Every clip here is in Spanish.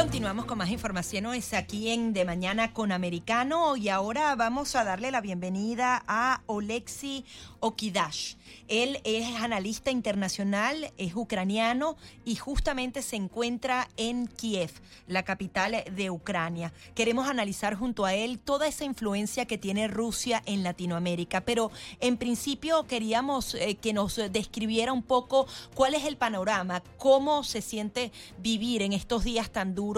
Continuamos con más información es aquí en De Mañana con Americano y ahora vamos a darle la bienvenida a Oleksi Okidash. Él es analista internacional, es ucraniano y justamente se encuentra en Kiev, la capital de Ucrania. Queremos analizar junto a él toda esa influencia que tiene Rusia en Latinoamérica, pero en principio queríamos eh, que nos describiera un poco cuál es el panorama, cómo se siente vivir en estos días tan duros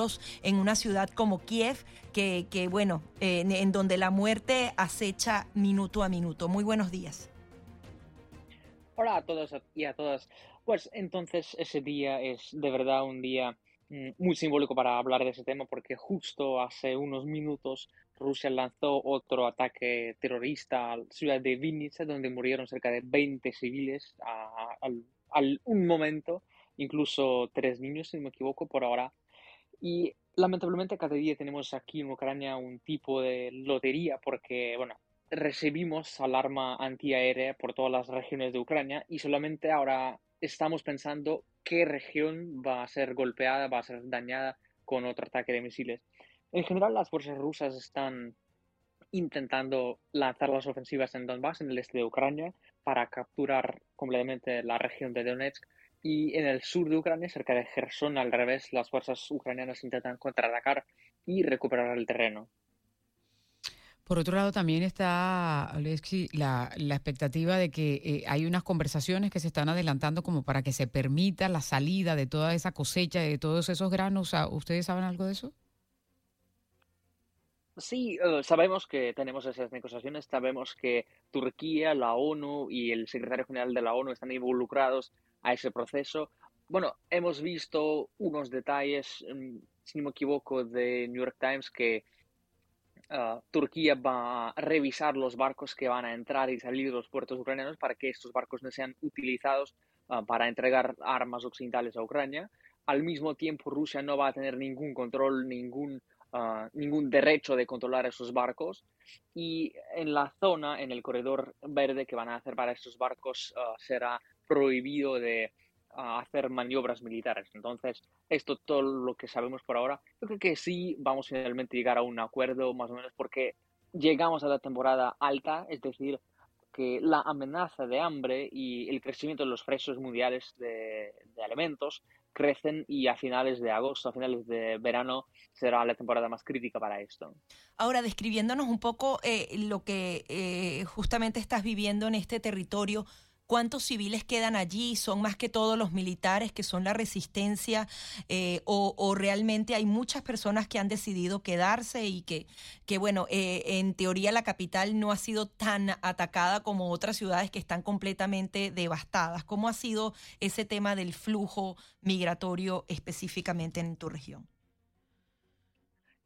en una ciudad como Kiev, que, bueno, en donde la muerte acecha minuto a minuto. Muy buenos días. Hola a todos y a todas. Pues entonces ese día es de verdad un día mm, muy simbólico para hablar de ese tema porque justo hace unos minutos Rusia lanzó otro ataque terrorista a la ciudad de Vinnytsia donde murieron cerca de 20 civiles al, un momento, incluso tres niños si no me equivoco por ahora. Y lamentablemente cada día tenemos aquí en Ucrania un tipo de lotería porque, bueno, recibimos alarma antiaérea por todas las regiones de Ucrania y solamente ahora estamos pensando qué región va a ser golpeada, va a ser dañada con otro ataque de misiles. En general, las fuerzas rusas están intentando lanzar las ofensivas en Donbass, en el este de Ucrania, para capturar completamente la región de Donetsk. Y en el sur de Ucrania, cerca de Gerson, al revés, las fuerzas ucranianas intentan contraatacar y recuperar el terreno. Por otro lado, también está, Alexi, la, la expectativa de que eh, hay unas conversaciones que se están adelantando como para que se permita la salida de toda esa cosecha, de todos esos granos. ¿Ustedes saben algo de eso? Sí, eh, sabemos que tenemos esas negociaciones, sabemos que Turquía, la ONU y el secretario general de la ONU están involucrados a ese proceso. Bueno, hemos visto unos detalles, mm, si no me equivoco, de New York Times que Ah, Turquía va a revisar los barcos que van a entrar y salir de los puertos ucranianos para que estos barcos no sean utilizados ah, para entregar armas occidentales a Ucrania. Al mismo tiempo, Rusia no va a tener ningún control, ningún, ah, ningún derecho de controlar esos barcos. Y en la zona, en el corredor verde que van a hacer para estos barcos, será prohibido de a hacer maniobras militares. Entonces, esto todo lo que sabemos por ahora. Yo creo que sí vamos finalmente a llegar a un acuerdo, más o menos, porque llegamos a la temporada alta, es decir, que la amenaza de hambre y el crecimiento de los precios mundiales de, alimentos crecen y a finales de agosto, a finales de verano, será la temporada más crítica para esto. Ahora, describiéndonos un poco eh, lo que eh, justamente estás viviendo en este territorio, ¿Cuántos civiles quedan allí? ¿Son más que todos los militares que son la resistencia? Eh, o, realmente hay muchas personas que han decidido quedarse y que, que bueno, eh, en teoría la capital no ha sido tan atacada como otras ciudades que están completamente devastadas? ¿Cómo ha sido ese tema del flujo migratorio específicamente en tu región?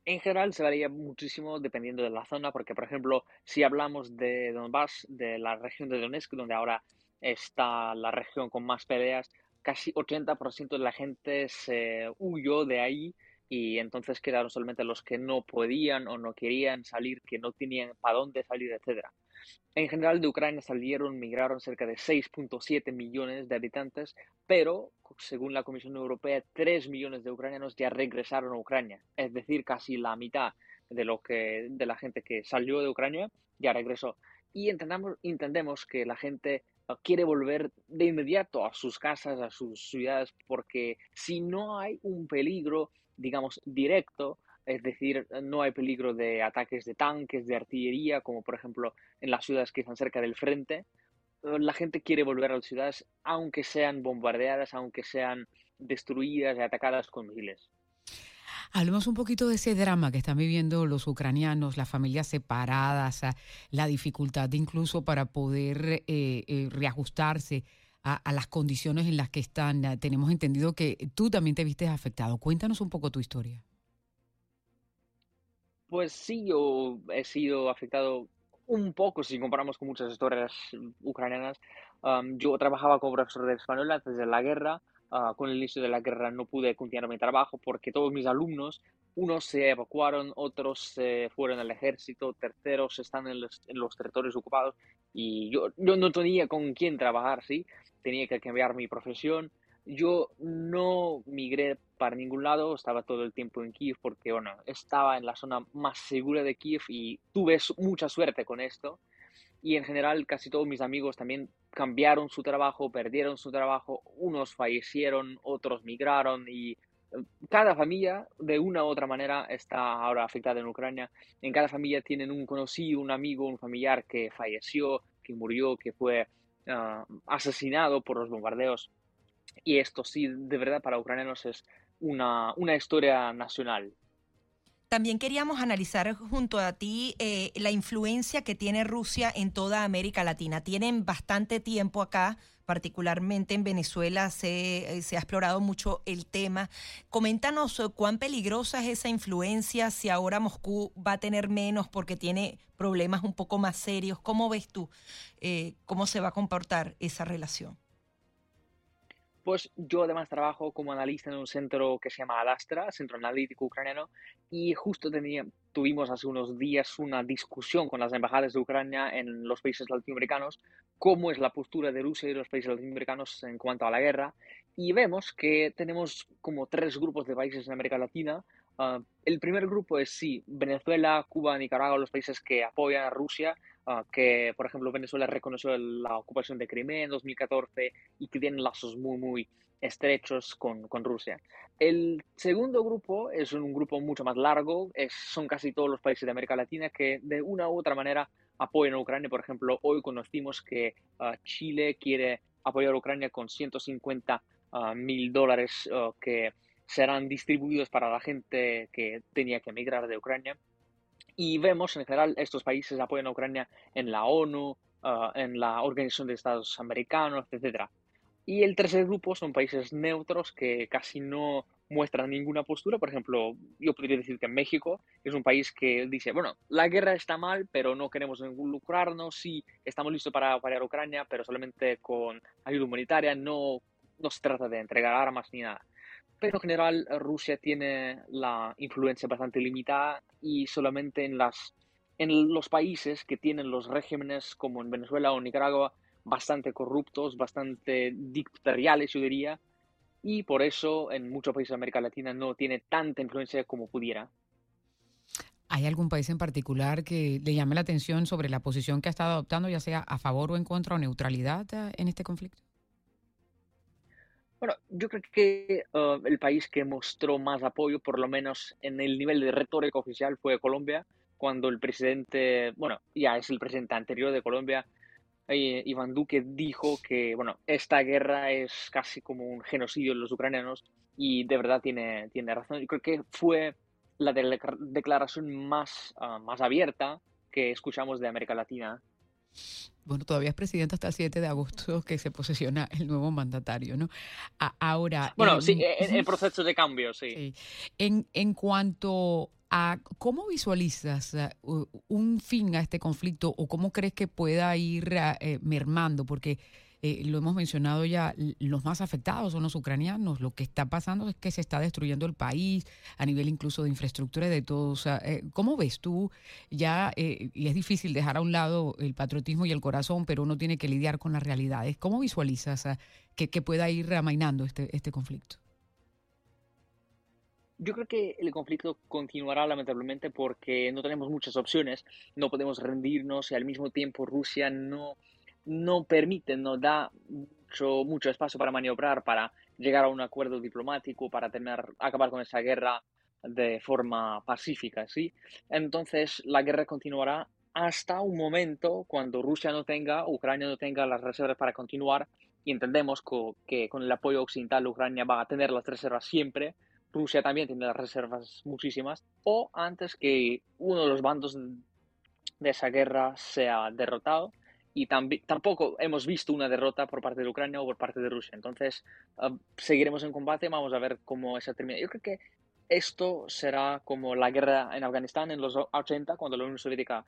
En general se varía muchísimo dependiendo de la zona, porque por ejemplo, si hablamos de Donbass, de la región de Donetsk, donde ahora está la región con más peleas, casi 80% de la gente se huyó de ahí y entonces quedaron solamente los que no podían o no querían salir, que no tenían para dónde salir, etc. En general de Ucrania salieron, migraron cerca de 6.7 millones de habitantes, pero según la Comisión Europea, 3 millones de ucranianos ya regresaron a Ucrania, es decir, casi la mitad de lo que de la gente que salió de Ucrania ya regresó. Y entendamos, entendemos que la gente quiere volver de inmediato a sus casas, a sus ciudades, porque si no hay un peligro, digamos, directo, es decir, no hay peligro de ataques de tanques, de artillería, como por ejemplo en las ciudades que están cerca del frente, la gente quiere volver a las ciudades, aunque sean bombardeadas, aunque sean destruidas y atacadas con misiles. Hablemos un poquito de ese drama que están viviendo los ucranianos, las familias separadas, la dificultad incluso para poder eh, eh, reajustarse a, las condiciones en las que están. Tenemos entendido que tú también te viste afectado. Cuéntanos un poco tu historia. Pues sí, yo he sido afectado un poco si comparamos con muchas historias ucranianas. Um, yo trabajaba como profesor de español antes de la guerra. Ah, con el inicio de la guerra no pude continuar mi trabajo porque todos mis alumnos unos se evacuaron, otros se fueron al ejército, terceros están en los, en los territorios ocupados y yo, yo no tenía con quién trabajar, ¿sí? Tenía que cambiar mi profesión. Yo no migré para ningún lado, estaba todo el tiempo en Kiev porque, bueno, estaba en la zona más segura de Kiev y tuve mucha suerte con esto. Y en general casi todos mis amigos también cambiaron su trabajo, perdieron su trabajo, unos fallecieron, otros migraron y eh, cada familia de una u otra manera está ahora afectada en Ucrania. En cada familia tienen un conocido, un amigo, un familiar que falleció, que murió, que fue ah, asesinado por los bombardeos. Y esto sí, de verdad, para ucranianos es una, una historia nacional. También queríamos analizar junto a ti eh, la influencia que tiene Rusia en toda América Latina. Tienen bastante tiempo acá, particularmente en Venezuela se, eh, se, ha explorado mucho el tema. Coméntanos eh, cuán peligrosa es esa influencia, si ahora Moscú va a tener menos porque tiene problemas un poco más serios. ¿Cómo ves tú cómo se va a comportar esa relación? Pues yo además trabajo como analista en un centro que se llama Alastra, Centro Analítico Ucraniano, y justo tenía, tuvimos hace unos días una discusión con las embajadas de Ucrania en los países latinoamericanos, cómo es la postura de Rusia y los países latinoamericanos en cuanto a la guerra, y vemos que tenemos como tres grupos de países en América Latina. Uh, el primer grupo es sí, Venezuela, Cuba, Nicaragua, los países que apoyan a Rusia, Ah, que, por ejemplo, Venezuela reconoció la ocupación de Crimea en 2014 y que tienen lazos muy, muy estrechos con, con Rusia. El segundo grupo es un grupo mucho más largo, es, son casi todos los países de América Latina que de una u otra manera apoyan a Ucrania. Por ejemplo, hoy conocimos que uh, Chile quiere apoyar a Ucrania con 150 ah, mil dólares que serán distribuidos para la gente que tenía que emigrar de Ucrania. Y vemos en general estos países apoyan a Ucrania en la ONU, ah, en la Organización de Estados Americanos, etc. Y el tercer grupo son países neutros que casi no muestran ninguna postura. Por ejemplo, yo podría decir que México es un país que dice, bueno, la guerra está mal, pero no queremos involucrarnos, sí, estamos listos para apoyar a Ucrania, pero solamente con ayuda humanitaria, no, no se trata de entregar armas ni nada pero en general Rusia tiene la influencia bastante limitada y solamente en, las, en los países que tienen los regímenes como en Venezuela o Nicaragua bastante corruptos, bastante dictatoriales, yo diría, y por eso en muchos países de América Latina no tiene tanta influencia como pudiera. ¿Hay algún país en particular que le llame la atención sobre la posición que ha estado adoptando, ya sea a favor o en contra o neutralidad eh, en este conflicto? Bueno, yo creo que uh, el país que mostró más apoyo, por lo menos en el nivel de retórica oficial, fue Colombia, cuando el presidente, bueno, ya es el presidente anterior de Colombia, eh, Iván Duque, dijo que, bueno, esta guerra es casi como un genocidio de los ucranianos y de verdad tiene, tiene razón. Yo creo que fue la declaración más, uh, más abierta que escuchamos de América Latina bueno, todavía es presidente hasta el 7 de agosto que se posesiona el nuevo mandatario, ¿no? ahora... Bueno, sí, en el proceso de cambio, sí. En, en cuanto a cómo visualizas uh, un fin a este conflicto o cómo crees que pueda ir eh, mermando, porque eh, lo hemos mencionado ya, los más afectados son los ucranianos. Lo que está pasando es que se está destruyendo el país a nivel incluso de infraestructura y de todo. O sea, eh, ¿Cómo ves tú ya, eh, y es difícil dejar a un lado el patriotismo y el corazón, pero uno tiene que lidiar con las realidades? ¿Cómo visualizas que, que, pueda ir amainando este, este conflicto? Yo creo que el conflicto continuará lamentablemente porque no tenemos muchas opciones, no podemos rendirnos y al mismo tiempo Rusia no no permite, no da mucho, mucho espacio para maniobrar, para llegar a un acuerdo diplomático, para tener, acabar con esa guerra de forma pacífica, ¿sí? Entonces la guerra continuará hasta un momento cuando Rusia no tenga, Ucrania no tenga las reservas para continuar y entendemos que con el apoyo occidental Ucrania va a tener las reservas siempre, Rusia también tiene las reservas muchísimas, o antes que uno de los bandos de esa guerra sea derrotado y tampoco hemos visto una derrota por parte de Ucrania o por parte de Rusia. Entonces, ah, seguiremos en combate, vamos a ver cómo se termina. Yo creo que esto será como la guerra en Afganistán en los 80, cuando la Unión Soviética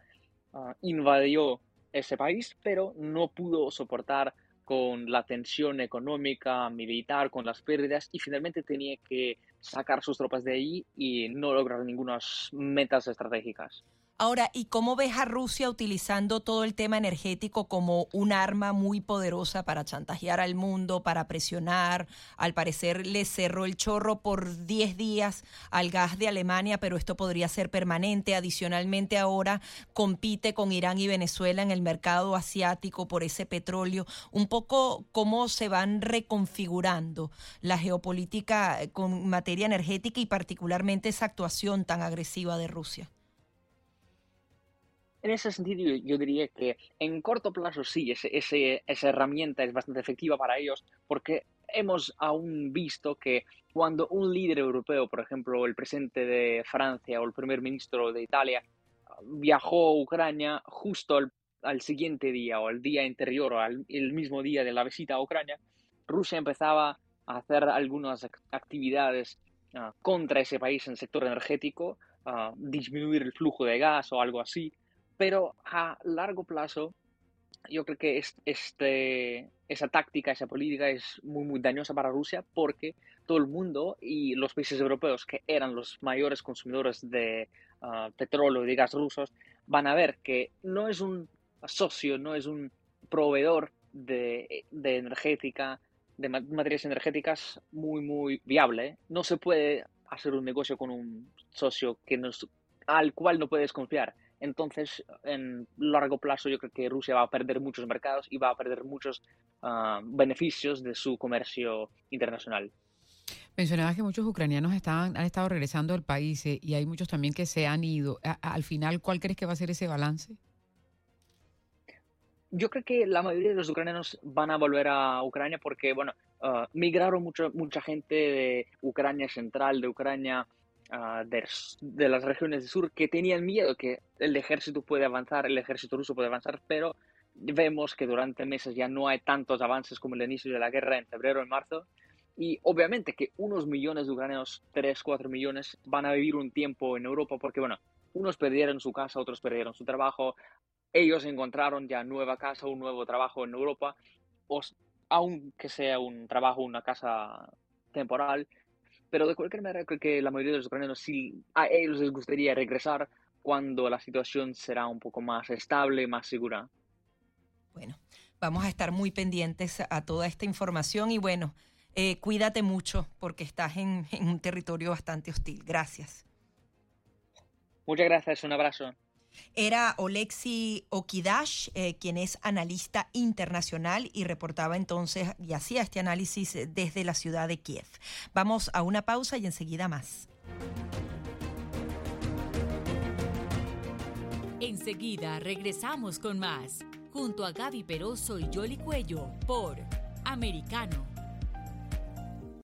ah, invadió ese país, pero no pudo soportar con la tensión económica, militar, con las pérdidas y finalmente tenía que sacar sus tropas de ahí y no lograr ninguna metas estratégicas. Ahora, ¿y cómo ves a Rusia utilizando todo el tema energético como un arma muy poderosa para chantajear al mundo, para presionar? Al parecer le cerró el chorro por 10 días al gas de Alemania, pero esto podría ser permanente. Adicionalmente, ahora compite con Irán y Venezuela en el mercado asiático por ese petróleo. Un poco cómo se van reconfigurando la geopolítica con materia energética y particularmente esa actuación tan agresiva de Rusia. En ese sentido, yo diría que en corto plazo sí, ese, esa herramienta es bastante efectiva para ellos porque hemos aún visto que cuando un líder europeo, por ejemplo, el presidente de Francia o el primer ministro de Italia, viajó a Ucrania justo al, siguiente día o al día anterior o al el mismo día de la visita a Ucrania, Rusia empezaba a hacer algunas actividades ah, contra ese país en el sector energético, a disminuir el flujo de gas o algo así, pero a largo plazo, yo creo que este, esa táctica, esa política es muy, muy dañosa para Rusia porque todo el mundo y los países europeos que eran los mayores consumidores de ah, petróleo y de gas rusos van a ver que no es un socio, no es un proveedor de, energética, de materias energéticas muy, muy viable. No se puede hacer un negocio con un socio que al cual no puedes confiar. Entonces, en largo plazo, yo creo que Rusia va a perder muchos mercados y va a perder muchos ah, beneficios de su comercio internacional. Mencionabas que muchos ucranianos han estado regresando al país eh, y hay muchos también que se han ido. al final, ¿cuál crees que va a ser ese balance? Yo creo que la mayoría de los ucranianos van a volver a Ucrania porque, bueno, ah, migraron mucho, mucha gente de Ucrania central, de Ucrania Ah, de, las regiones del sur que tenían miedo que el ejército puede avanzar, el ejército ruso puede avanzar, pero vemos que durante meses ya no hay tantos avances como el inicio de la guerra en febrero, en marzo, y obviamente que unos millones de ucranianos, 3, 4 millones, van a vivir un tiempo en Europa porque, bueno, unos perdieron su casa, otros perdieron su trabajo, ellos encontraron ya nueva casa, un nuevo trabajo en Europa, o, aunque sea un trabajo, una casa temporal, pero de cualquier manera, creo que la mayoría de los ucranianos sí, a ellos les gustaría regresar cuando la situación será un poco más estable, más segura. Bueno, vamos a estar muy pendientes a toda esta información y bueno, eh, cuídate mucho porque estás en, en un territorio bastante hostil. Gracias. Muchas gracias, un abrazo. Era Oleksi Okidash, eh, quien es analista internacional y reportaba entonces y hacía este análisis desde la ciudad de Kiev. Vamos a una pausa y enseguida más. Enseguida regresamos con más, junto a Gaby Peroso y Jolly Cuello por Americano.